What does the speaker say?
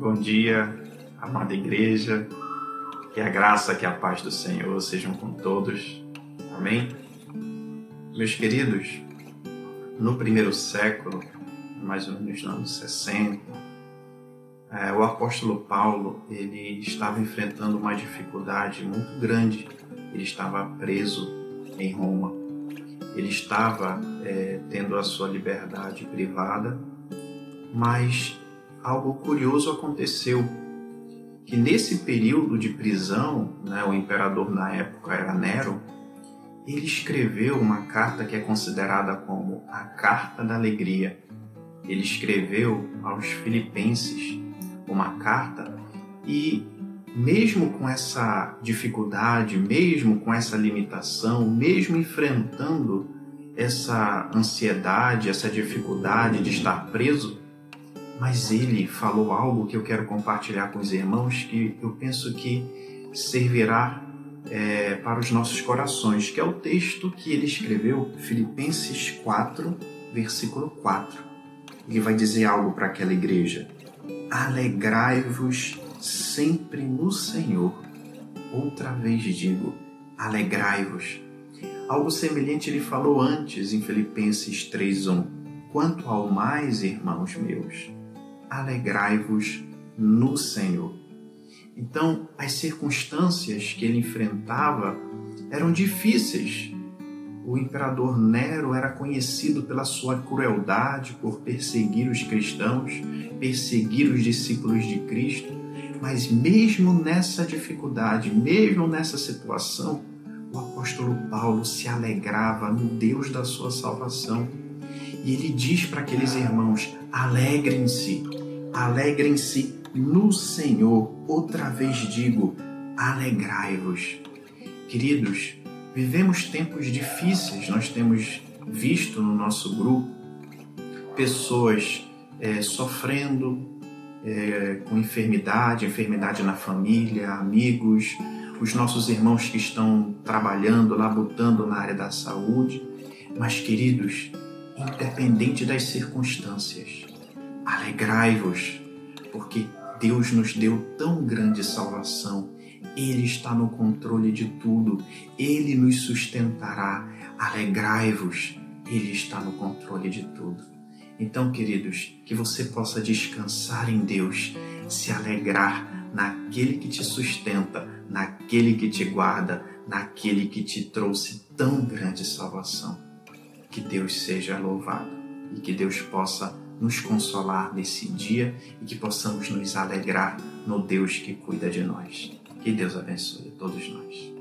Bom dia, amada igreja. Que a graça, que a paz do Senhor sejam com todos. Amém? Meus queridos, no primeiro século, mais ou menos nos anos 60, é, o apóstolo Paulo ele estava enfrentando uma dificuldade muito grande. Ele estava preso em Roma. Ele estava é, tendo a sua liberdade privada, mas algo curioso aconteceu que nesse período de prisão, né, o imperador na época era Nero, ele escreveu uma carta que é considerada como a Carta da Alegria. Ele escreveu aos Filipenses uma carta e mesmo com essa dificuldade, mesmo com essa limitação, mesmo enfrentando essa ansiedade, essa dificuldade de estar preso, mas ele falou algo que eu quero compartilhar com os irmãos que eu penso que servirá é, para os nossos corações, que é o texto que ele escreveu, Filipenses 4, versículo 4. Ele vai dizer algo para aquela igreja: Alegrai-vos sempre no Senhor. Outra vez digo: alegrai-vos. Algo semelhante ele falou antes em Filipenses 3:1. Quanto ao mais, irmãos meus, alegrai-vos no Senhor. Então, as circunstâncias que ele enfrentava eram difíceis. O imperador Nero era conhecido pela sua crueldade, por perseguir os cristãos, perseguir os discípulos de Cristo. Mas, mesmo nessa dificuldade, mesmo nessa situação, o apóstolo Paulo se alegrava no Deus da sua salvação. E ele diz para aqueles irmãos: alegrem-se, alegrem-se no Senhor. Outra vez digo: alegrai-vos. Queridos, vivemos tempos difíceis, nós temos visto no nosso grupo pessoas é, sofrendo é, com enfermidade, enfermidade na família, amigos, os nossos irmãos que estão trabalhando, labutando na área da saúde. Mas, queridos, independente das circunstâncias, alegrai-vos, porque Deus nos deu tão grande salvação. Ele está no controle de tudo. Ele nos sustentará. Alegrai-vos. Ele está no controle de tudo. Então, queridos, que você possa descansar em Deus, se alegrar naquele que te sustenta, naquele que te guarda, naquele que te trouxe tão grande salvação. Que Deus seja louvado e que Deus possa nos consolar nesse dia e que possamos nos alegrar no Deus que cuida de nós. Que Deus abençoe todos nós.